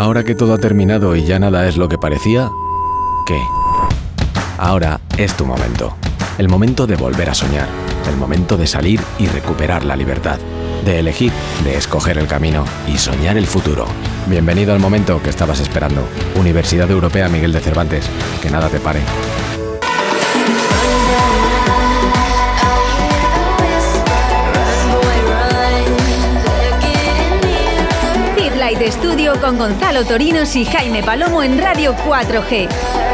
Ahora que todo ha terminado y ya nada es lo que parecía, ¿qué? Ahora es tu momento. El momento de volver a soñar. El momento de salir y recuperar la libertad. De elegir, de escoger el camino y soñar el futuro. Bienvenido al momento que estabas esperando. Universidad Europea Miguel de Cervantes. Que nada te pare. Con Gonzalo Torinos y Jaime Palomo en Radio 4G.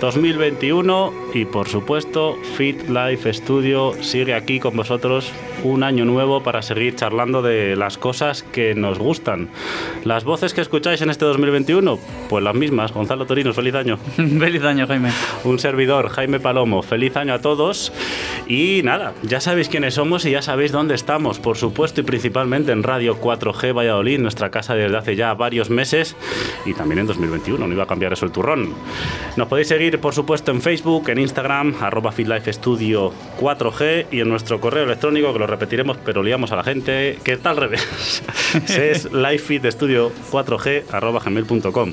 2021 y por supuesto Fit Life Studio sigue aquí con vosotros un año nuevo para seguir charlando de las cosas que nos gustan. Las voces que escucháis en este 2021, pues las mismas. Gonzalo Torinos, feliz año. Feliz año, Jaime. Un servidor, Jaime Palomo, feliz año a todos. Y nada, ya sabéis quiénes somos y ya sabéis dónde estamos, por supuesto y principalmente en Radio 4G Valladolid, nuestra casa desde hace ya varios meses y también en 2021, no iba a cambiar eso el turrón. Nos podéis seguir, por supuesto, en Facebook, en Instagram, arroba FitLifeStudio 4G y en nuestro correo electrónico, que lo repetiremos, pero liamos a la gente, que está al revés. es livefitstudio 4G arroba gmail.com.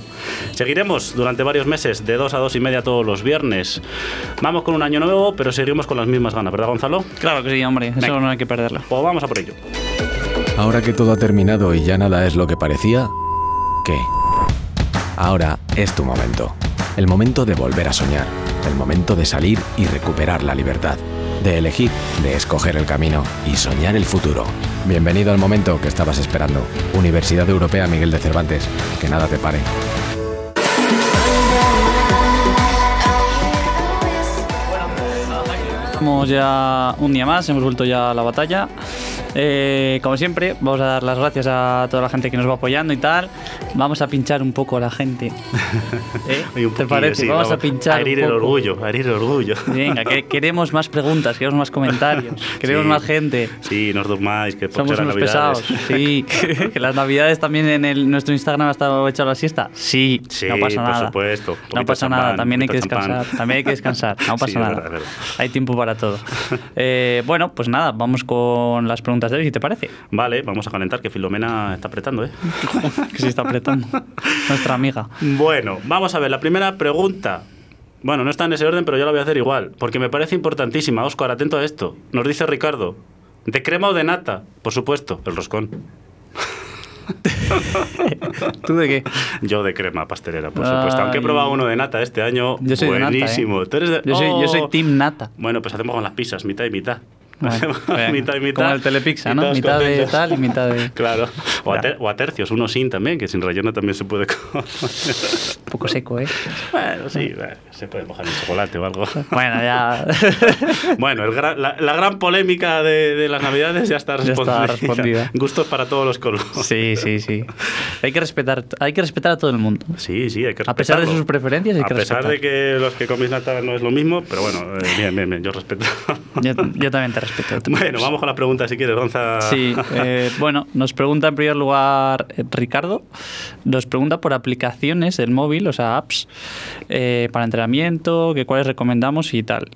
Seguiremos durante varios meses, de 2 a 2 y media todos los viernes. Vamos con un año nuevo, pero seguiremos con las mismas ganas, ¿verdad, Gonzalo? Claro que sí, hombre. Eso Venga. no hay que perderlo. Pues vamos a por ello. Ahora que todo ha terminado y ya nada es lo que parecía, ¿qué? Ahora es tu momento. El momento de volver a soñar. El momento de salir y recuperar la libertad. De elegir, de escoger el camino y soñar el futuro. Bienvenido al momento que estabas esperando. Universidad Europea Miguel de Cervantes. Que nada te pare. Estamos ya un día más, hemos vuelto ya a la batalla. Eh, como siempre, vamos a dar las gracias a toda la gente que nos va apoyando y tal. Vamos a pinchar un poco a la gente. ¿Eh? ¿Te poquillo, parece? sí, vamos, a pinchar. A herir un el poco. orgullo, a herir el orgullo. Venga, que queremos más preguntas, queremos más comentarios, queremos Sí. más gente. Sí, no os durmáis, que por Somos unos Navidades. pesados. Sí, que las navidades también en el, nuestro Instagram ha estado hecho la siesta. Sí, Sí, no pasa por nada. supuesto. No pasa champán, nada, también hay que poquito descansar. champán. También hay que descansar, no pasa Sí, nada. verdad, verdad. Hay tiempo para todo. Eh, bueno, pues nada, vamos con las preguntas de si te parece. Vale, vamos a calentar, que Filomena está apretando, ¿eh? que se está apretando. Nuestra amiga. Bueno, vamos a ver, la primera pregunta. Bueno, no está en ese orden, pero yo la voy a hacer igual, porque me parece importantísima. Oscar, atento a esto. Nos dice Ricardo, ¿de crema o de nata? Por supuesto, el roscón. ¿Tú de qué? Yo de crema pastelera, por supuesto. Aunque he Ay. probado uno de nata este año, Yo soy de nata, ¿eh? buenísimo. Tú eres de- Yo soy, yo soy ¡Oh! team nata. Bueno, pues hacemos con las pizzas, mitad y mitad. Bueno, mitad y mitad. Como el Telepizza, ¿no? Mitad de contentos. tal y mitad de... Claro. O a, ter- o a tercios, uno sin también, que sin relleno también se puede comer. Un poco seco, ¿eh? bueno, sí, bueno, se puede mojar en chocolate o algo. Bueno, ya... Bueno, el gran- la, la gran polémica de, de las Navidades ya está Ya está respondida. respondida. Gustos para todos los colores. Sí, sí, sí. Hay que respetar, hay que respetar a todo el mundo. Sí, sí, hay que A pesar de respetarlo. sus preferencias, hay A que pesar de respetar. que los que coméis nata no es lo mismo, pero bueno, eh, bien, bien, bien, yo respeto. Yo, yo también te respeto. bueno, vamos con la pregunta si quieres, Gonza. Sí, eh, bueno, nos pregunta en primer lugar eh, Ricardo, nos pregunta por aplicaciones del móvil, o sea, apps, eh, para entrenamiento, que cuáles recomendamos y tal.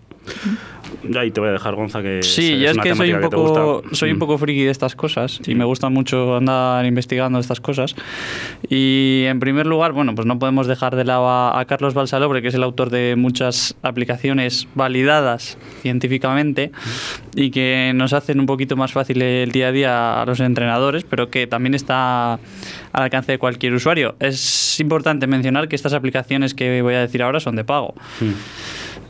Ya ahí te voy a dejar, Gonza, que Sí, es yo es una que soy un poco, soy un Mm. poco friki de estas cosas y me gusta mucho andar investigando estas cosas. Y en primer lugar, bueno, pues no podemos dejar de lado a, a Carlos Balsalobre, que es el autor de muchas aplicaciones validadas científicamente y que nos hacen un poquito más fácil el día a día a los entrenadores, pero que también está al alcance de cualquier usuario. Es importante mencionar que estas aplicaciones que voy a decir ahora son de pago. Mm.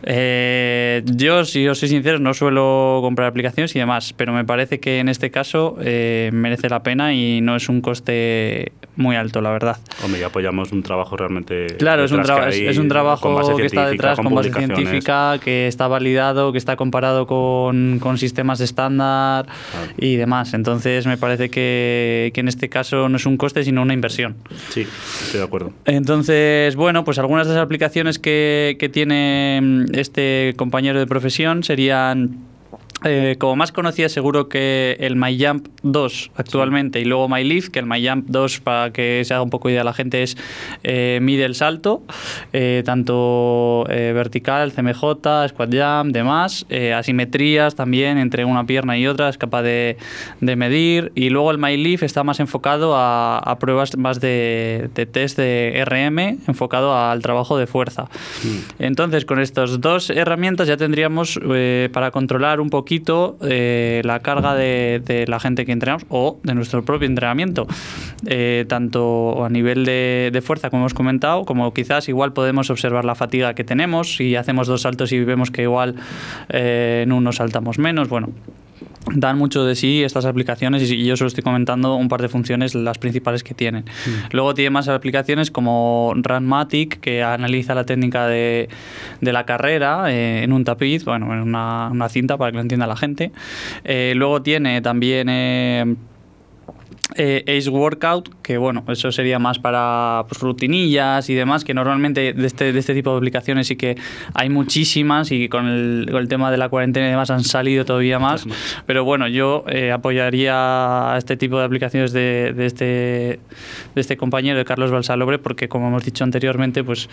Eh, yo, si os soy sincero, no suelo comprar aplicaciones y demás, pero me parece que en este caso eh, merece la pena y no es un coste muy alto, la verdad. Hombre, y apoyamos un trabajo realmente. Claro, es un, traba- que es, un trabajo con base que está detrás con, base publicaciones. científica, que está validado, que está comparado con, con sistemas estándar Claro. y demás. Entonces me parece que, que en este caso no es un coste, sino una inversión. Sí, estoy de acuerdo. Entonces, bueno, pues algunas de las aplicaciones que, que tiene este compañero de profesión serían Eh, como más conocía seguro que el MyJump 2 actualmente y luego MyLeaf, que el MyJump 2 para que se haga un poco idea la gente es eh, mide el salto, eh, tanto eh, vertical, CMJ, squat jump, demás, eh, asimetrías también entre una pierna y otra, es capaz de, de medir. Y luego el MyLeaf está más enfocado a, a pruebas más de, de test de RM, enfocado al trabajo de fuerza. Entonces con estas dos herramientas ya tendríamos eh, para controlar un poquito eh, la carga de, la gente que entrenamos o de nuestro propio entrenamiento, eh, tanto a nivel de, de fuerza, como hemos comentado, como quizás igual podemos observar la fatiga que tenemos, si hacemos dos saltos y vemos que igual eh, en uno saltamos menos, bueno, dan mucho de sí estas aplicaciones y yo solo estoy comentando un par de funciones, las principales que tienen. Luego tiene más aplicaciones como Runmatic, que analiza la técnica de, de la carrera eh, en un tapiz, bueno, en una, una, cinta para que lo entienda la gente. Eh, luego tiene también... Eh, eh, Ace Workout, que bueno, eso sería más para pues, rutinillas y demás, que normalmente de este, de este tipo de aplicaciones sí que hay muchísimas y con el, con el tema de la cuarentena y demás han salido todavía más. Pero bueno, yo eh, apoyaría a este tipo de aplicaciones de, de, este, de este compañero, de Carlos Balsalobre, porque como hemos dicho anteriormente, pues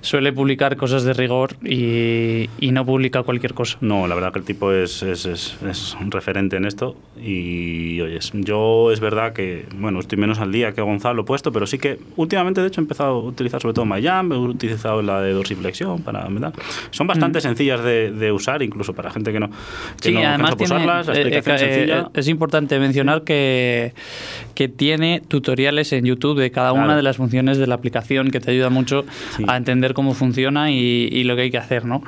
suele publicar cosas de rigor y, y no publica cualquier cosa. No, la verdad que el tipo es, es, es, es un referente en esto y oyes, yo es verdad que, bueno, estoy menos al día que Gonzalo puesto, pero sí que últimamente, de hecho, he empezado a utilizar sobre todo MyJam, he utilizado la de dorsiflexión para, ¿verdad? Son bastante mm. sencillas de, de, usar, incluso para gente que no, que sí, no además tiene, usarlas, la explicación eh, sencilla. Eh, es importante mencionar que, que tiene tutoriales en YouTube de cada Claro. una de las funciones de la aplicación que te ayuda mucho Sí. a entender cómo funciona y, y lo que hay que hacer, ¿no?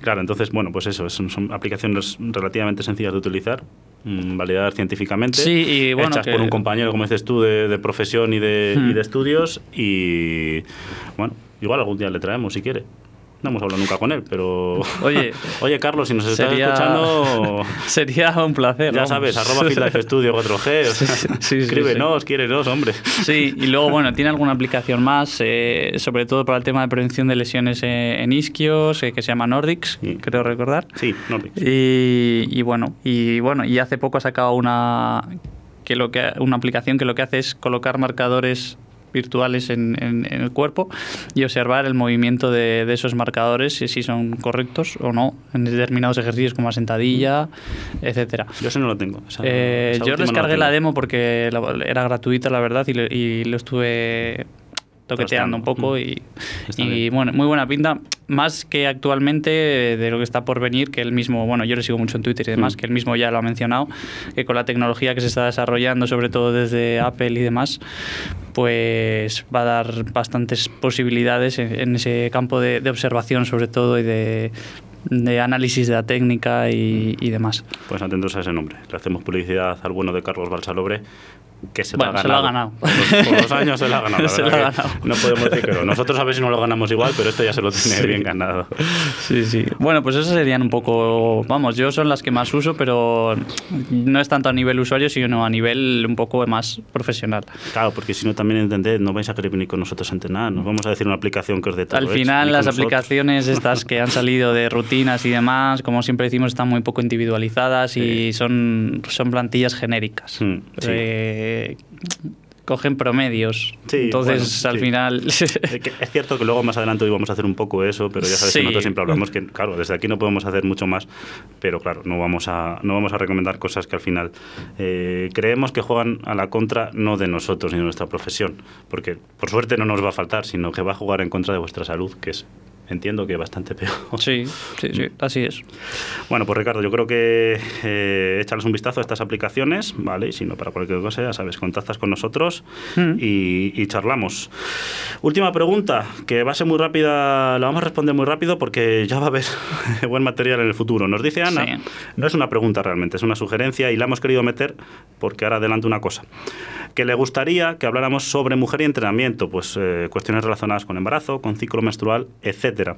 Claro, entonces, bueno, pues eso, son, son aplicaciones relativamente sencillas de utilizar, validadas científicamente, Sí, y bueno, hechas que- por un compañero, como dices tú, de, de profesión y de, Hmm. y de estudios, y bueno, igual algún día le traemos si quiere. No hemos hablado nunca con él, pero... Oye, Oye, Carlos, si nos estás sería- escuchando... Sería un placer. Ya vamos. sabes, arroba Fitlife Studio 4G. o sea, Sí, sí, sí, escríbenos, quierenos, hombre. Sí, y luego, bueno, tiene alguna aplicación más, eh, sobre todo para el tema de prevención de lesiones eh, en isquios, eh, que se llama Nordics, Sí. creo recordar. Sí, no, Y, y bueno, y bueno, y hace poco ha sacado una que lo que una aplicación que lo que hace es colocar marcadores virtuales en, en- en el cuerpo y observar el movimiento de, de esos marcadores si, si son correctos o no en determinados ejercicios como la sentadilla, etcétera. yo ese no lo tengo. esa- Eh, esa yo no descargué tengo. la demo porque la- era gratuita, la verdad, y lo estuve toqueteando un poco Mm. y, y, bueno, muy buena pinta. Más que actualmente de lo que está por venir, que él mismo, bueno, yo le sigo mucho en Twitter y demás, Mm. que él mismo ya lo ha mencionado, que con la tecnología que se está desarrollando, sobre todo desde Apple y demás, pues va a dar bastantes posibilidades en, en ese campo de, de observación, sobre todo, y de, de análisis de la técnica y, y demás. Pues atentos a ese nombre. Le hacemos publicidad al bueno de Carlos Balsalobre, que se, Bueno, lo, ha se lo ha ganado. Por, los, por los años se lo ha ganado. la Se verdad lo ha que ganado. No podemos decir que no. Nosotros a ver si no lo ganamos igual, pero esto ya se lo tiene Sí. bien ganado. Sí, sí. Bueno, pues esas serían un poco, vamos, yo son las que más uso, pero no es tanto a nivel usuario, sino a nivel un poco más profesional. Claro, porque si no también entended, no vais a querer venir con nosotros a entrenar. Nos vamos a decir una aplicación que os dé todo. Al final las aplicaciones estas que han salido de rutinas y demás, como siempre decimos, están muy poco individualizadas y son, son plantillas genéricas. Mm, sí. Eh, cogen promedios. Sí, Entonces, bueno, al sí. final... Es cierto que luego más adelante hoy vamos a hacer un poco eso, pero ya sabes Sí. que nosotros siempre hablamos que, claro, desde aquí no podemos hacer mucho más, pero claro, no vamos a, no vamos a recomendar cosas que al final eh, creemos que juegan a la contra no de nosotros ni de nuestra profesión, porque por suerte no nos va a faltar, sino que va a jugar en contra de vuestra salud, que es, entiendo que bastante peor. sí, sí, sí, así es. Bueno, pues Ricardo, yo creo que eh, échales un vistazo a estas aplicaciones, ¿vale? Y si no, para cualquier cosa, ya sabes, contactas con nosotros Mm. y, y charlamos. Última pregunta, que va a ser muy rápida, la vamos a responder muy rápido porque ya va a haber buen material en el futuro. Nos dice Ana, Sí. no es una pregunta realmente, es una sugerencia y la hemos querido meter porque ahora adelanto una cosa. Que le gustaría que habláramos sobre mujer y entrenamiento, pues eh, cuestiones relacionadas con embarazo, con ciclo menstrual, etcétera.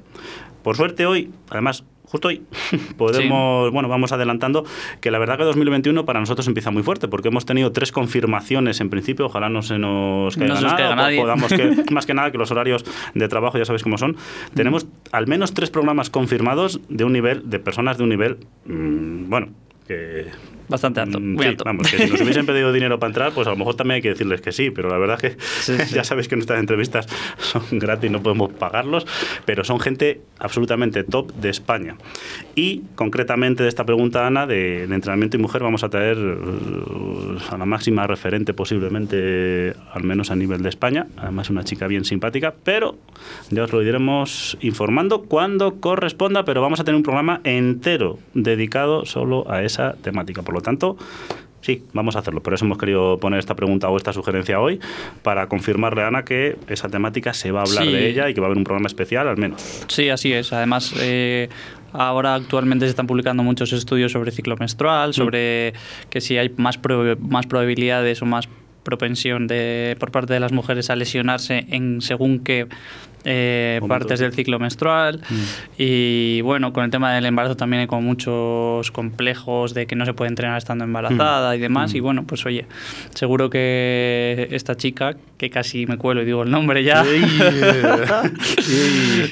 Por suerte hoy, además, justo hoy podemos, bueno, vamos adelantando que la verdad que 2021 para nosotros empieza muy fuerte porque hemos tenido tres confirmaciones en principio, ojalá no se nos caiga No nada, caiga nadie. podamos que, más que nada que los horarios de trabajo ya sabéis cómo son. Tenemos al menos tres programas confirmados de un nivel, de personas de un nivel, mm, bueno, que Bastante alto, Mm, muy sí, alto. Vamos, que si nos hubiesen pedido dinero para entrar, pues a lo mejor también hay que decirles que sí, pero la verdad que Sí, sí. ya sabéis que nuestras entrevistas son gratis, no podemos pagarlos, pero son gente absolutamente top de España. Y concretamente de esta pregunta, Ana, de, de entrenamiento y mujer, vamos a traer eh, a la máxima referente posiblemente, al menos a nivel de España, además una chica bien simpática, pero ya os lo iremos informando cuando corresponda, pero vamos a tener un programa entero dedicado solo a esa temática. Por lo tanto, Sí, vamos a hacerlo. Por eso hemos querido poner esta pregunta o esta sugerencia hoy, para confirmarle a Ana que esa temática se va a hablar Sí. de ella y que va a haber un programa especial, al menos. Sí, así es. Además, eh, ahora actualmente se están publicando muchos estudios sobre ciclo menstrual, sobre que si hay más, prob- más probabilidades o más propensión de, por parte de las mujeres a lesionarse en según qué eh, partes del ciclo menstrual. Y bueno, con el tema del embarazo también hay como muchos complejos de que no se puede entrenar estando embarazada y demás. Y bueno, pues oye, seguro que esta chica, que casi me cuelo y digo el nombre ya,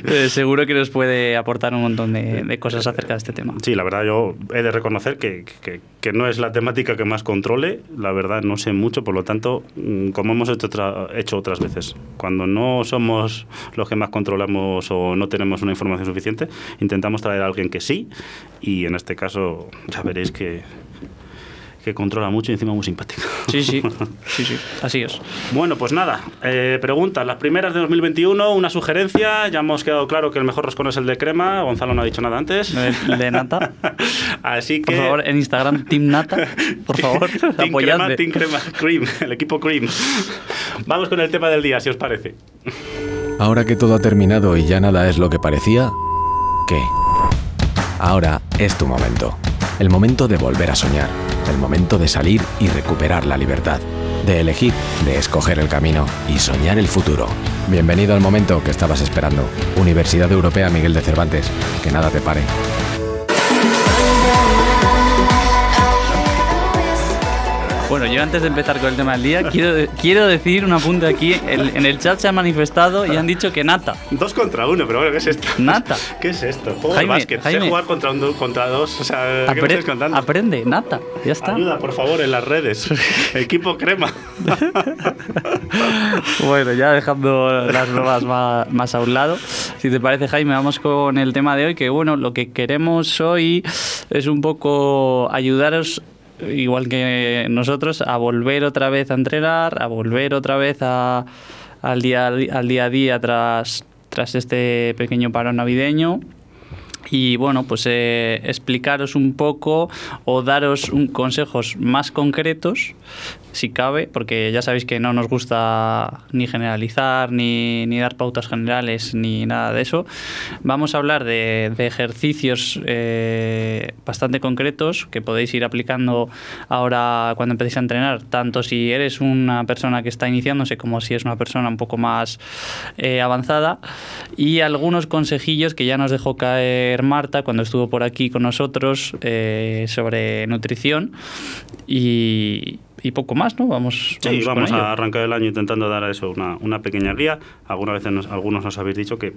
eh, seguro que nos puede aportar un montón de, de cosas acerca de este tema. Sí, la verdad yo he de reconocer que, que- que no es la temática que más controle, la verdad no sé mucho, por lo tanto, mm, como hemos hecho, otra- hecho otras veces, cuando no somos los que más controlamos o no tenemos una información suficiente, intentamos traer a alguien que sí, y en este caso ya veréis que, que controla mucho y encima muy simpática. Sí, sí, sí, sí, así es. Bueno, pues nada, eh, preguntas. Las primeras de 2021, una sugerencia. Ya hemos quedado claro que el mejor roscón es el de crema. Gonzalo no ha dicho nada antes. De, de Nata. Así que. Por favor, en Instagram, Team Nata, por favor, Team Crema. Team Crema, Cream, el equipo Cream. Vamos con el tema del día, si os parece. Ahora que todo ha terminado y ya nada es lo que parecía, ¿qué? Ahora es tu momento. El momento de volver a soñar. El momento de salir y recuperar la libertad. De elegir, de escoger el camino y soñar el futuro. Bienvenido al momento que estabas esperando. Universidad Europea Miguel de Cervantes. Que nada te pare. Bueno, yo antes de empezar con el tema del día, quiero, quiero decir un apunte aquí. El- en el chat se ha manifestado y han dicho que Nata. Dos contra uno, pero bueno, ¿qué es esto? Nata. ¿Qué es esto? Juego Jaime, de básquet. Sé jugar contra, un, contra dos. O sea, ¿qué me Apre- estás contando? aprende, Nata. Ya está. Ayuda, por favor, en las redes. Equipo Crema. Bueno, ya dejando las bromas más, más a un lado, si te parece Jaime, vamos con el tema de hoy, que bueno, lo que queremos hoy es un poco ayudaros, igual que nosotros, a volver otra vez a entrenar, a volver otra vez a- al, día, al día a día tras, tras este pequeño parón navideño. Y bueno, pues eh, explicaros un poco o daros un- consejos más concretos, si cabe, porque ya sabéis que no nos gusta ni generalizar, ni, ni dar pautas generales, ni nada de eso. Vamos a hablar de, de ejercicios eh, bastante concretos que podéis ir aplicando ahora cuando empecéis a entrenar, tanto si eres una persona que está iniciándose como si es una persona un poco más eh, avanzada. Y algunos consejillos que ya nos dejó caer Marta cuando estuvo por aquí con nosotros eh, sobre nutrición y, y poco más, ¿no? Vamos, Sí, vamos ello. a arrancar el año intentando dar a eso una, una pequeña guía. Algunas veces nos- algunos nos habéis dicho que,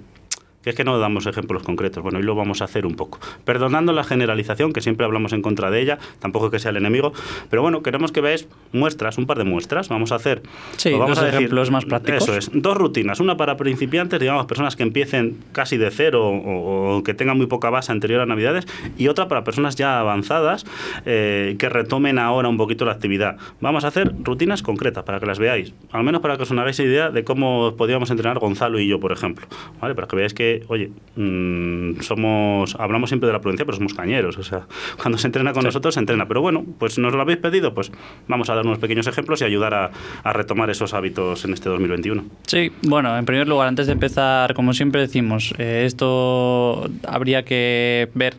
que es que no damos ejemplos concretos. Bueno, y lo vamos a hacer un poco. Perdonando la generalización, que siempre hablamos en contra de ella, tampoco que sea el enemigo, pero bueno, queremos que veáis muestras, un par de muestras. Vamos a hacer. Sí, os vamos dos a decir- ejemplos más prácticos. Eso es, dos rutinas. Una para principiantes, digamos, personas que empiecen casi de cero o, o que tengan muy poca base anterior a Navidades, y otra para personas ya avanzadas eh, que retomen ahora un poquito la actividad. Vamos a hacer rutinas concretas para que las veáis, al menos para que os hagáis idea de cómo podíamos entrenar Gonzalo y yo, por ejemplo. ¿Vale? Para que veáis que, oye, mm, somos, hablamos siempre de la prudencia, pero somos cañeros. O sea, cuando se entrena con Sí. nosotros, se entrena. Pero bueno, pues nos lo habéis pedido, pues vamos a dar unos pequeños ejemplos y ayudar a, a retomar esos hábitos en este 2021. Sí, bueno, en primer lugar, antes de empezar, como siempre decimos, eh, esto habría que ver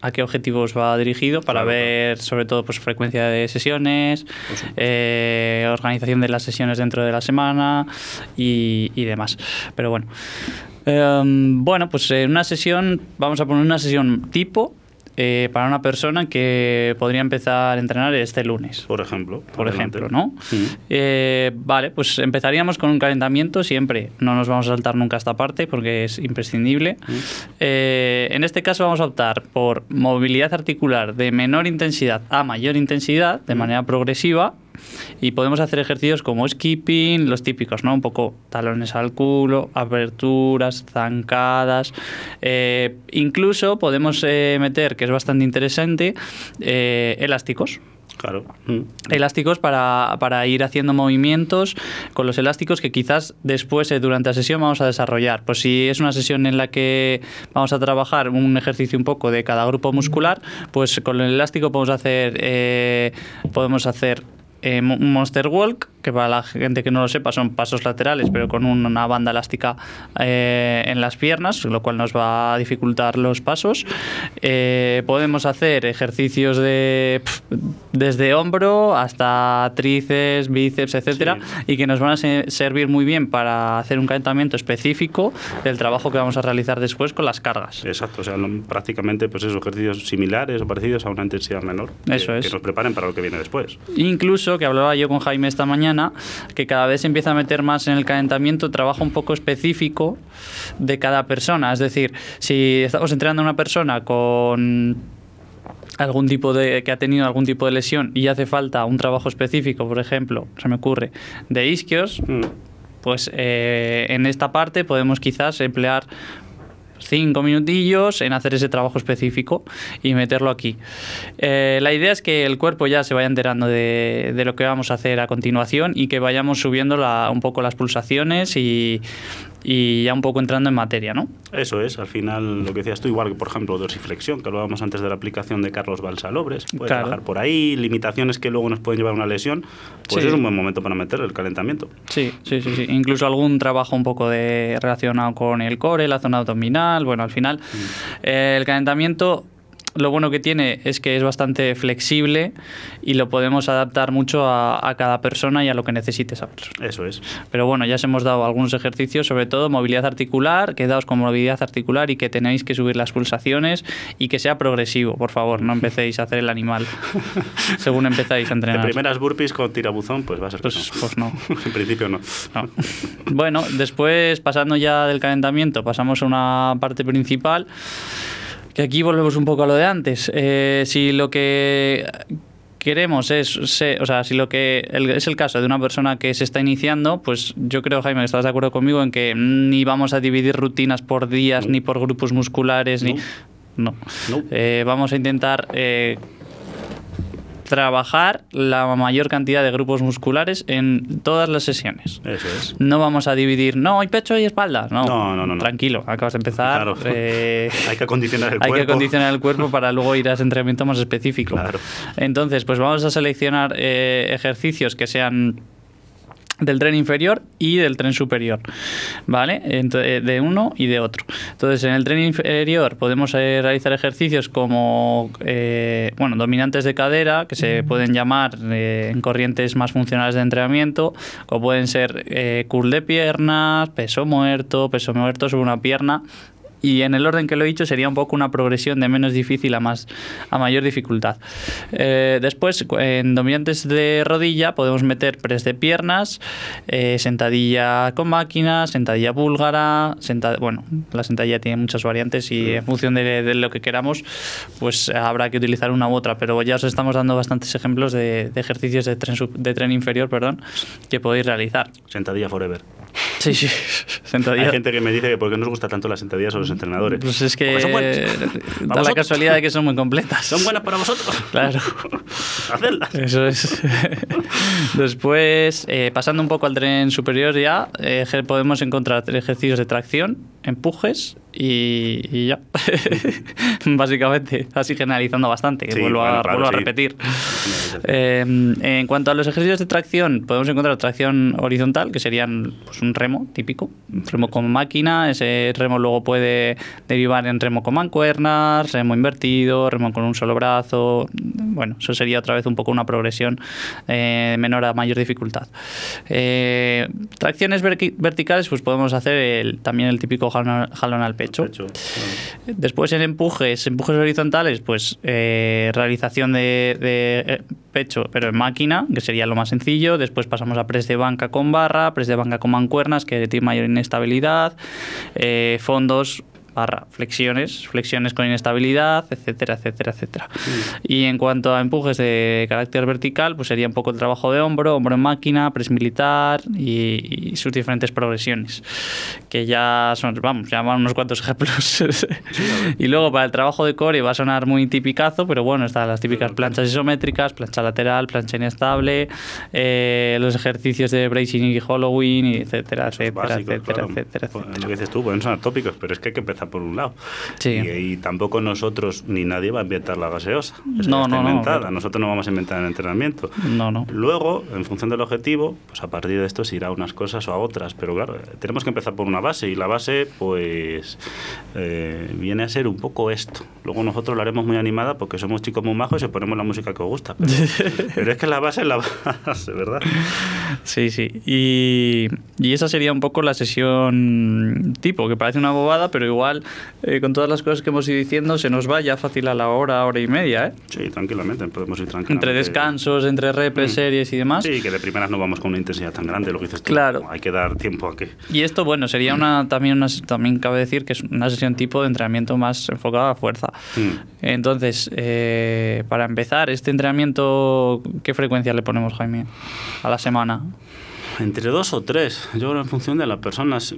a qué objetivos va dirigido para Claro, ver sobre todo pues frecuencia de sesiones, eh, organización de las sesiones dentro de la semana y, y demás. Pero bueno, Em, bueno, pues en una sesión, vamos a poner una sesión tipo eh, para una persona que podría empezar a entrenar este lunes. Por ejemplo. Por adelante. ejemplo, ¿no? Eh, vale, pues empezaríamos con un calentamiento siempre. No nos vamos a saltar nunca esta parte porque es imprescindible. Eh, en este caso vamos a optar por movilidad articular de menor intensidad a mayor intensidad de manera progresiva. Y podemos hacer ejercicios como skipping, los típicos, ¿no? Un poco talones al culo, aperturas, zancadas. Eh, incluso podemos eh, meter, que es bastante interesante, eh, elásticos. Claro. Mm. Elásticos para, para ir haciendo movimientos con los elásticos que quizás después eh, durante la sesión vamos a desarrollar. Pues si es una sesión en la que vamos a trabajar un ejercicio un poco de cada grupo muscular, pues con el elástico podemos hacer, eh, podemos hacer eh, Monster Walk, que para la gente que no lo sepa son pasos laterales, pero con una banda elástica eh, en las piernas, lo cual nos va a dificultar los pasos. Eh, podemos hacer ejercicios de pf, desde hombro hasta tríceps, bíceps, etcétera, y que nos van a se- servir muy bien para hacer un calentamiento específico del trabajo que vamos a realizar después con las cargas. Exacto, o sea, no- prácticamente pues esos ejercicios similares o parecidos a una intensidad menor. que- Eso es. Que nos preparen para lo que viene después. Incluso, que hablaba yo con Jaime esta mañana, que cada vez se empieza a meter más en el calentamiento trabajo un poco específico de cada persona. Es decir, si estamos entrenando a una persona con algún tipo de que ha tenido algún tipo de lesión y hace falta un trabajo específico, por ejemplo, se me ocurre, de isquios, Mm. pues eh, en esta parte podemos quizás emplear cinco minutillos en hacer ese trabajo específico y meterlo aquí. Eh, la idea es que el cuerpo ya se vaya enterando de, de lo que vamos a hacer a continuación y que vayamos subiendo la- un poco las pulsaciones y, y ya un poco entrando en materia, ¿no? Eso es, al final lo que decías tú, igual que por ejemplo dorsiflexión, que hablábamos antes de la aplicación de Carlos Balsalobres, puedes Claro. trabajar por ahí, limitaciones que luego nos pueden llevar a una lesión, pues Sí. es un buen momento para meter el calentamiento. Sí, sí, sí, sí. Incluso algún trabajo un poco de relacionado con el core, la zona abdominal. Bueno, al final, eh, el calentamiento, lo bueno que tiene es que es bastante flexible y lo podemos adaptar mucho a, a cada persona y a lo que necesite esa persona. Eso es. Pero bueno, ya os hemos dado algunos ejercicios, sobre todo movilidad articular, quedaos con movilidad articular y que tenéis que subir las pulsaciones y que sea progresivo, por favor, no empecéis a hacer el animal según empezáis a De entrenar. primeras burpees con tirabuzón, pues va a ser que Pues- pues no. en principio no. No. Bueno, después, pasando ya del calentamiento, pasamos a una parte principal, que aquí volvemos un poco a lo de antes. Eh, si lo que queremos es, se- o sea, si lo que el- es el caso de una persona que se está iniciando, pues yo creo, Jaime, que estás de acuerdo conmigo en que ni vamos a dividir rutinas por días, No. ni por grupos musculares, ni... No. Eh, vamos a intentar eh, trabajar la mayor cantidad de grupos musculares en todas las sesiones. Eso es. No vamos a dividir, no, hay pecho y espalda. No, No, no, no, no. Tranquilo, acabas de empezar. Claro. eh, Hay que acondicionar el hay cuerpo. que acondicionar el cuerpo para luego ir a ese entrenamiento más específico. Claro. Entonces, pues vamos a seleccionar eh, ejercicios que sean del tren inferior y del tren superior, ¿vale? Eh, de uno y de otro. Entonces, en el tren inferior podemos eh, realizar ejercicios como, eh, bueno, dominantes de cadera, que se pueden llamar eh, en corrientes más funcionales de entrenamiento, o pueden ser curl de piernas, peso muerto, peso muerto sobre una pierna, y en el orden que lo he dicho sería un poco una progresión de menos difícil a más a mayor dificultad. Eh, después, en dominantes de rodilla podemos meter press de piernas, eh, sentadilla con máquina, sentadilla búlgara, senta- bueno, la sentadilla tiene muchas variantes y en función de, de lo que queramos, pues habrá que utilizar una u otra. Pero ya os estamos dando bastantes ejemplos de, de ejercicios de tren, de tren inferior, perdón, que podéis realizar. Sentadilla forever. Sí, sí, sentadilla. Hay gente que me dice que por qué nos gusta tanto las sentadillas a los entrenadores. Pues es que son buenas. da la casualidad de que son muy completas. Son buenas para vosotros. Claro. Hacedlas. Eso es. Después, eh, pasando un poco al tren superior ya, eh, podemos encontrar ejercicios de tracción, empujes y, y ya. Básicamente, así generalizando bastante, que Sí, vuelvo, a, claro, vuelvo a sí. repetir. Eh, en cuanto a los ejercicios de tracción, podemos encontrar tracción horizontal, que serían pues, un remo típico, un remo con máquina. Ese remo luego puede derivar en remo con mancuernas, remo invertido, remo con un solo brazo. Bueno, eso sería otra vez un poco una progresión eh, menor a mayor dificultad. Eh, tracciones verticales, pues podemos hacer el- también el típico jalón, jalón al pecho. Pecho, claro. Después en empujes, empujes horizontales, pues eh, realización de, de, eh, pecho, pero en máquina, que sería lo más sencillo. Después pasamos a press de banca con barra, press de banca con mancuernas, que tiene mayor inestabilidad. eh, fondos barra flexiones, flexiones con inestabilidad, etcétera, etcétera, etcétera. Y en cuanto a empujes de carácter vertical, pues sería un poco el trabajo de hombro, hombro en máquina, press militar y, y sus diferentes progresiones, que ya son, vamos, ya van unos cuantos ejemplos. y luego para el trabajo de core va a sonar muy tipicazo, pero bueno, están las típicas planchas isométricas, plancha lateral, plancha inestable, eh, los ejercicios de bracing y hollowing, etcétera, etcétera, básico, etcétera, claro. etcétera, etcétera. Lo que dices tú, pueden sonar tópicos, pero es que hay que empezar por un lado. Sí. Y, y tampoco nosotros ni nadie va a inventar la gaseosa. Es que No, ya está no, no, inventada. claro. Nosotros no vamos a inventar el entrenamiento. No, no. Luego, en función del objetivo, pues a partir de esto se irá a unas cosas o a otras. Pero claro, eh, tenemos que empezar por una base y la base, pues, eh, viene a ser un poco esto. Luego nosotros lo haremos muy animada porque somos chicos muy majos y ponemos la música que os gusta. Pero, pero es que la base es la base, ¿verdad? Sí, sí. Y, y esa sería un poco la sesión tipo, que parece una bobada, pero igual eh, con todas las cosas que hemos ido diciendo se nos va ya fácil a la hora, hora y media, ¿eh? Sí, tranquilamente, podemos ir tranquilamente. Entre descansos, entre repes, Mm. series y demás. Sí, que de primeras no vamos con una intensidad tan grande, lo que dices tú. Claro. Hay que dar tiempo a que... Y esto, bueno, sería una también una, también cabe decir que es una sesión tipo de entrenamiento más enfocada a fuerza. Mm. Entonces, eh, para empezar, este entrenamiento, ¿qué frecuencia le ponemos, Jaime? A la semana. Entre dos o tres, yo creo en función de las personas.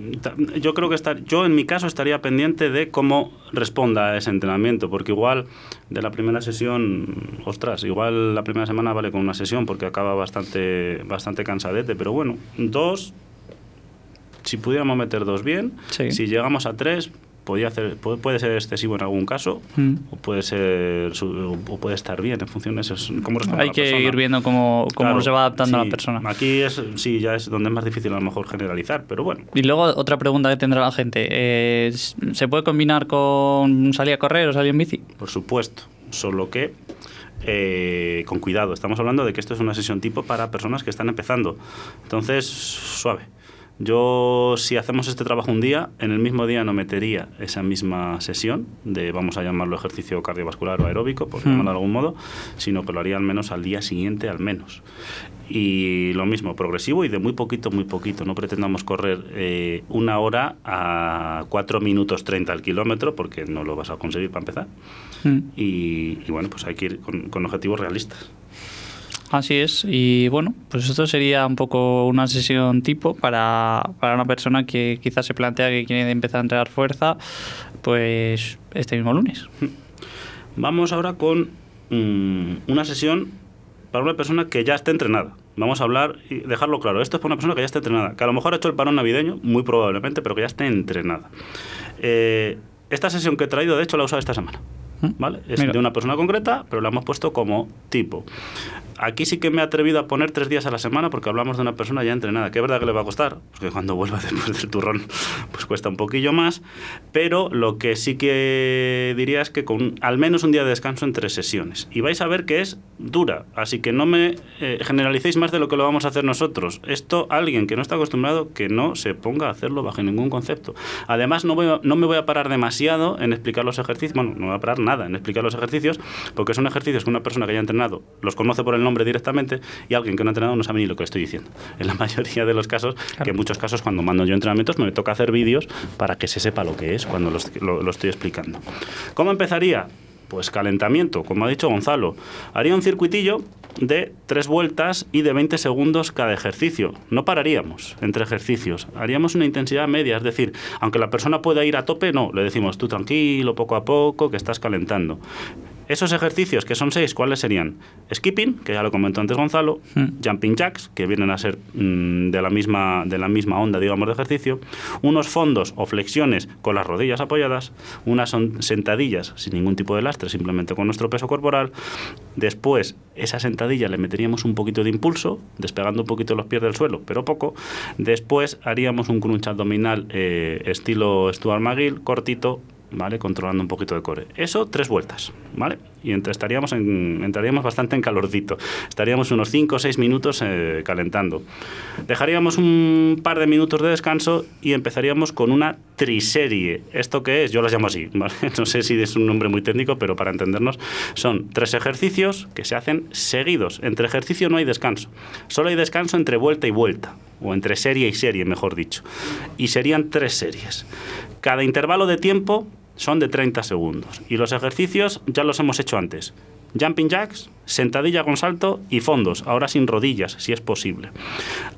Yo creo que estar, yo en mi caso estaría pendiente de cómo responda a ese entrenamiento, porque igual de la primera sesión, ostras, igual la primera semana vale con una sesión porque acaba bastante, bastante cansadete, pero bueno, dos, si pudiéramos meter dos bien, Sí. si llegamos a tres, podía hacer, puede, puede ser excesivo en algún caso, Mm. o puede ser o puede estar bien en función de eso. es cómo Hay que persona. ir viendo cómo, cómo Claro, se va adaptando a la persona. Aquí es, sí, ya es donde es más difícil a lo mejor generalizar, pero bueno. Y luego otra pregunta que tendrá la gente. eh, ¿Se puede combinar con salir a correr o salir en bici? Por supuesto, solo que eh, con cuidado. Estamos hablando de que esto es una sesión tipo para personas que están empezando. Entonces, suave. Yo, si hacemos este trabajo un día, en el mismo día no metería esa misma sesión de, vamos a llamarlo ejercicio cardiovascular o aeróbico, por Hmm. llamarlo de algún modo, sino que lo haría al menos al día siguiente, al menos. Y lo mismo, progresivo y de muy poquito, muy poquito. No pretendamos correr eh, una hora a 4 minutos 30 al kilómetro, porque no lo vas a conseguir para empezar. Mm. Y, y bueno, pues hay que ir con, con objetivos realistas. Así es. Y bueno, pues esto sería un poco una sesión tipo para, para una persona que quizás se plantea que quiere empezar a entrenar fuerza, pues este mismo lunes. Vamos ahora con mm, una sesión para una persona que ya esté entrenada. Vamos a hablar y dejarlo claro. Esto es para una persona que ya esté entrenada, que a lo mejor ha hecho el parón navideño, muy probablemente, pero que ya esté entrenada. Eh, esta sesión que he traído, de hecho, la he usado esta semana. ¿Mm? ¿Vale? Es Mira. de una persona concreta, pero la hemos puesto como tipo. Aquí sí que me he atrevido a poner tres días a la semana porque hablamos de una persona ya entrenada, que es verdad que le va a costar, porque cuando vuelva después del turrón, pues cuesta un poquillo más, pero lo que sí que diría es que con al menos un día de descanso entre sesiones. Y vais a ver que es dura, así que no me eh, generalicéis más de lo que lo vamos a hacer nosotros. Esto, alguien que no está acostumbrado, que no se ponga a hacerlo bajo ningún concepto. Además, no, voy a- no me voy a parar demasiado en explicar los ejercicios, bueno, no voy a parar nada en explicar los ejercicios, porque son ejercicios que una persona que haya entrenado los conoce por el nombre directamente y alguien que no ha entrenado no sabe ni lo que estoy diciendo. En la mayoría de los casos, que en muchos casos cuando mando yo entrenamientos me toca hacer vídeos para que se sepa lo que es cuando los- lo, lo estoy explicando. ¿Cómo empezaría? Pues calentamiento, como ha dicho Gonzalo. Haría un circuitillo de tres vueltas y de 20 segundos cada ejercicio. No pararíamos entre ejercicios. Haríamos una intensidad media, es decir, aunque la persona pueda ir a tope, no, le decimos tú tranquilo, poco a poco, que estás calentando. Esos ejercicios, que son seis, ¿cuáles serían? Skipping, que ya lo comentó antes Gonzalo, Mm. jumping jacks, que vienen a ser mm, de, la misma, de la misma onda, digamos, de ejercicio, unos fondos o flexiones con las rodillas apoyadas, unas son sentadillas sin ningún tipo de lastre, simplemente con nuestro peso corporal. Después, esa sentadilla le meteríamos un poquito de impulso, despegando un poquito los pies del suelo, pero poco. Después haríamos un crunch abdominal eh, estilo Stuart McGill, cortito, ¿vale? Controlando un poquito de core. Eso, tres vueltas, ¿vale? Y entre, estaríamos, en, entraríamos bastante en calorcito. Estaríamos unos 5 o 6 minutos eh, calentando. Dejaríamos un par de minutos de descanso y empezaríamos con una triserie. ¿Esto qué es? Yo las llamo así. No sé si es un nombre muy técnico, pero para entendernos, son tres ejercicios que se hacen seguidos. Entre ejercicio no hay descanso. Solo hay descanso entre vuelta y vuelta, o entre serie y serie, mejor dicho. Y serían tres series. Cada intervalo de tiempo son de 30 segundos. Y los ejercicios ya los hemos hecho antes. Jumping jacks, sentadilla con salto y fondos, ahora sin rodillas, si es posible.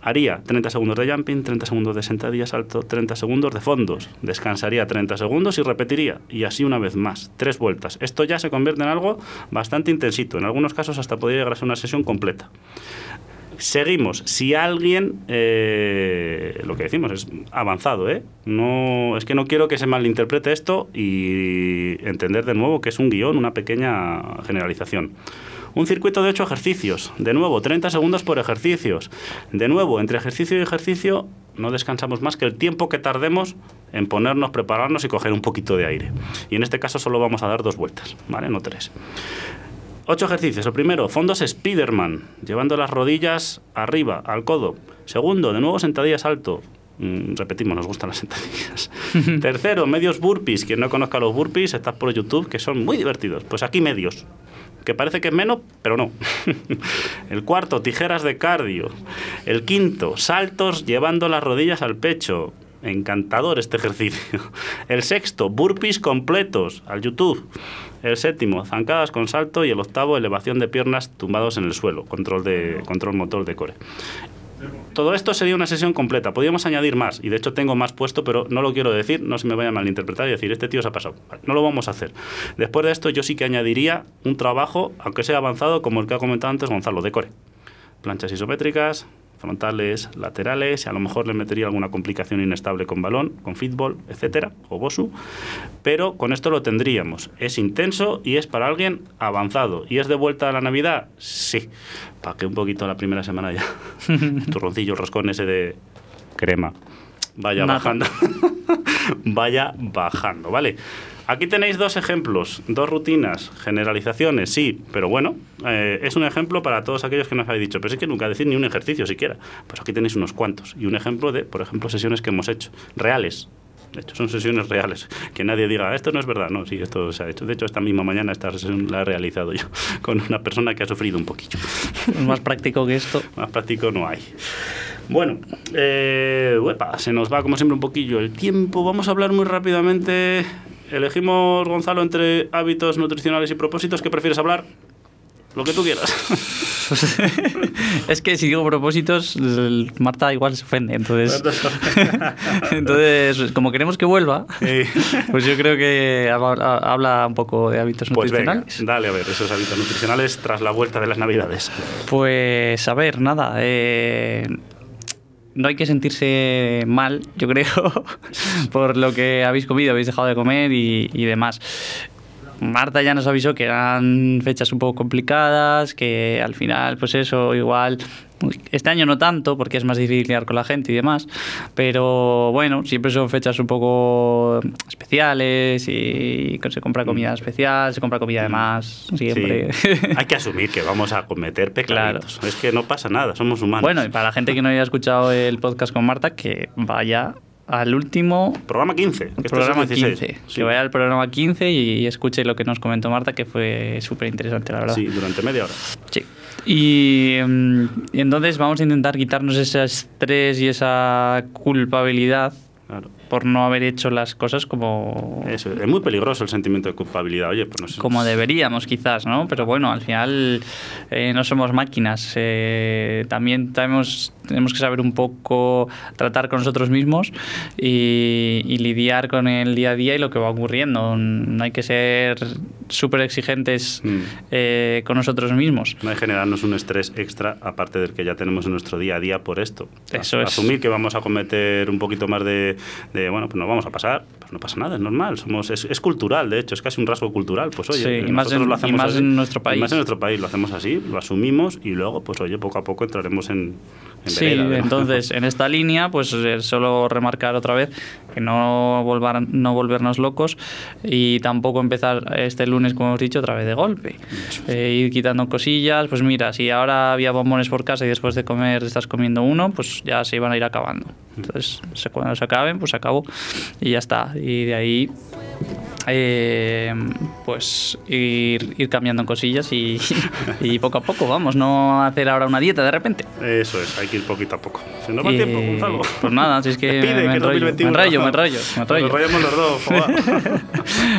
Haría 30 segundos de jumping, 30 segundos de sentadilla, salto, 30 segundos de fondos. Descansaría 30 segundos y repetiría. Y así una vez más, tres vueltas. Esto ya se convierte en algo bastante intensito. En algunos casos hasta podría llegar a ser una sesión completa. Seguimos. Si alguien, eh, lo que decimos es avanzado, ¿eh? No, es que no quiero que se malinterprete esto y entender de nuevo que es un guion, una pequeña generalización. Un circuito de 8 ejercicios. De nuevo, 30 segundos por ejercicios. De nuevo, entre ejercicio y ejercicio no descansamos más que el tiempo que tardemos en ponernos, prepararnos y coger un poquito de aire. Y en este caso solo vamos a dar dos vueltas, ¿vale? No tres. Ocho ejercicios. El primero, fondos Spiderman, llevando las rodillas arriba, al codo. Segundo, de nuevo sentadilla salto. Mm, repetimos, nos gustan las sentadillas. Tercero, medios burpees. Quien no conozca los burpees, está por YouTube, que son muy divertidos. Pues aquí medios. Que parece que es menos, pero no. El cuarto, tijeras de cardio. El quinto, saltos llevando las rodillas al pecho. Encantador este ejercicio. El sexto, burpees completos al YouTube. El séptimo, zancadas con salto. Y el octavo, elevación de piernas tumbados en el suelo. Control, de, control motor de core. Todo esto sería una sesión completa. Podríamos añadir más, y de hecho tengo más puesto, pero no lo quiero decir, no se me vaya a malinterpretar y decir, este tío se ha pasado. No lo vamos a hacer. Después de esto, yo sí que añadiría un trabajo, aunque sea avanzado, como el que ha comentado antes Gonzalo, de core. Planchas isométricas, frontales, laterales, y a lo mejor le metería alguna complicación inestable con balón, con fútbol, etcétera, o bosu, pero con esto lo tendríamos. Es intenso y es para alguien avanzado. ¿Y es de vuelta a la Navidad? Sí. Para que un poquito la primera semana ya, turroncillo, roscón ese de crema, vaya Nada. bajando. vaya bajando, ¿vale? Aquí tenéis dos ejemplos, dos rutinas, generalizaciones, sí, pero bueno, eh, es un ejemplo para todos aquellos que nos habéis dicho, pero es que nunca decir ni un ejercicio siquiera. Pues aquí tenéis unos cuantos y un ejemplo de, por ejemplo, sesiones que hemos hecho, reales. De hecho, son sesiones reales. Que nadie diga, esto no es verdad. No, sí, esto se ha hecho. De hecho, esta misma mañana esta sesión la he realizado yo con una persona que ha sufrido un poquillo. Más práctico que esto. Más práctico no hay. Bueno, eh, uepa, se nos va como siempre un poquillo el tiempo. Vamos a hablar muy rápidamente. Elegimos, Gonzalo, entre hábitos nutricionales y propósitos. ¿Qué prefieres hablar? Lo que tú quieras. es que si digo propósitos, Marta igual se ofende. Entonces, entonces como queremos que vuelva, pues yo creo que habla, un poco de hábitos pues venga, nutricionales. dale a ver esos hábitos nutricionales tras la vuelta de las navidades. Pues a ver, nada. eh, no hay que sentirse mal, yo creo, por lo que habéis comido, habéis dejado de comer y, y demás. Marta ya nos avisó que eran fechas un poco complicadas, que al final, pues eso, igual. Este año no tanto, porque es más difícil lidiar con la gente y demás, pero bueno, siempre son fechas un poco especiales y se compra comida especial, se compra comida de más, siempre. Sí. Hay que asumir que vamos a cometer pecaditos. Es que no pasa nada, somos humanos. Bueno, y para la gente que no haya escuchado el podcast con Marta, que vaya al último Programa 15. que este es el programa 16. 15. Sí. Que vaya al programa 15 y, y escuche lo que nos comentó Marta, que fue súper interesante, la verdad. Sí, durante media hora. Sí. Y, mm, y entonces vamos a intentar quitarnos ese estrés y esa culpabilidad Claro. por no haber hecho las cosas como... Eso, es muy peligroso el sentimiento de culpabilidad, oye, pues no sé. Como deberíamos quizás, ¿no? Pero bueno, al final eh, no somos máquinas. Eh, también tenemos, tenemos que saber un poco tratar con nosotros mismos y, y lidiar con el día a día y lo que va ocurriendo. No hay que ser súper exigentes Mm. eh, con nosotros mismos. No hay que generarnos un estrés extra aparte del que ya tenemos en nuestro día a día por esto. Eso As- es. Asumir que vamos a cometer un poquito más de, de, bueno, pues nos vamos a pasar, pues no pasa nada, es normal. Somos, es, es cultural, de hecho, es casi un rasgo cultural. Pues oye, Sí, y más en- lo y hacemos más así. en nuestro Y país. más en nuestro país lo hacemos así, lo asumimos y luego, pues oye, poco a poco entraremos en, en Sí, vereda, entonces en esta línea, pues eh, solo remarcar otra vez que no, volvar, no volvernos locos y tampoco empezar este lunes, como hemos dicho, otra vez de golpe. Eh, ir quitando cosillas, pues mira, si ahora había bombones por casa y después de comer estás comiendo uno, pues ya se iban a ir acabando. Entonces, se- cuando se acaben, pues se acabó y ya está. Y de ahí, eh, pues ir, ir cambiando cosillas y, y poco a poco, vamos, no hacer ahora una dieta de repente. Eso es, hay que ir poquito a poco. Se nos va Y, tiempo, Gonzalo. Pues nada, si es que Despide, me, que es enrollo, me 2021. enrollo, me enrollo, me enrollo. Enrollamos los dos.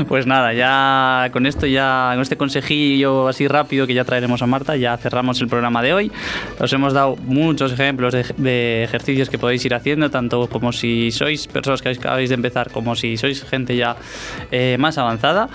Pues nada, ya con esto, ya con este consejillo así rápido que ya traeremos a Marta, ya cerramos el programa de hoy. Os hemos dado muchos ejemplos de, de ejercicios que podéis ir haciendo, tanto como si sois personas que acabáis de empezar, como si sois gente ya eh, más avanzada.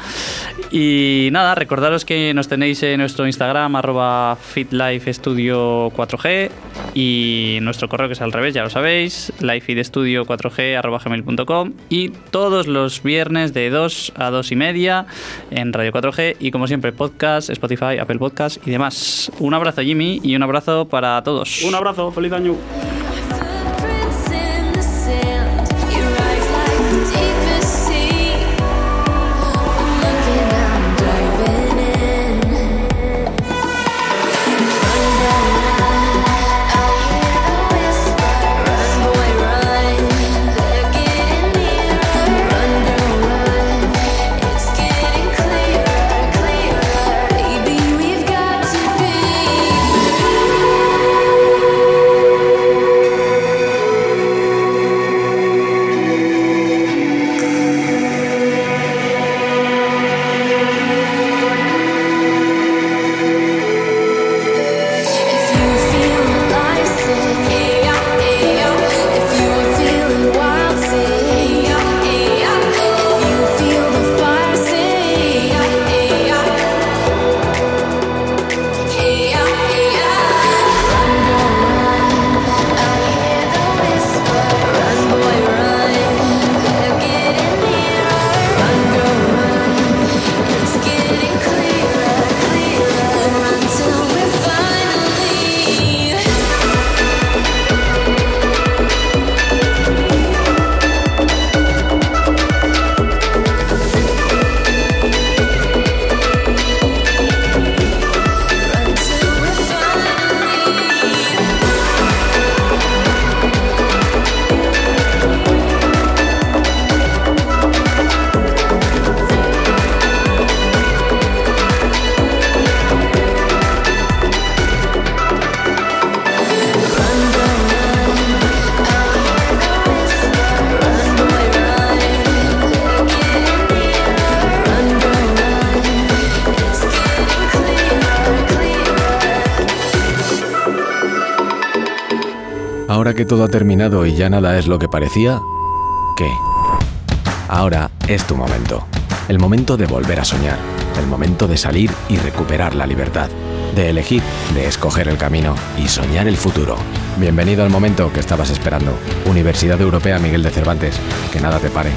Y nada, recordaros que nos tenéis en nuestro Instagram, arroba fitlifestudio 4G, y nuestro correo que es al revés, ya lo sabéis, lifeestudio4g arroba gmail.com, y todos los viernes de 2 a 2 y media en Radio 4G, y como siempre, podcast, Spotify, Apple Podcast y demás. Un abrazo, Jimmy, y un abrazo para todos. Un abrazo, feliz año. Que todo ha terminado y ya nada es lo que parecía, ¿qué? Ahora es tu momento. El momento de volver a soñar. El momento de salir y recuperar la libertad. De elegir, de escoger el camino y soñar el futuro. Bienvenido al momento que estabas esperando. Universidad Europea Miguel de Cervantes. Que nada te pare.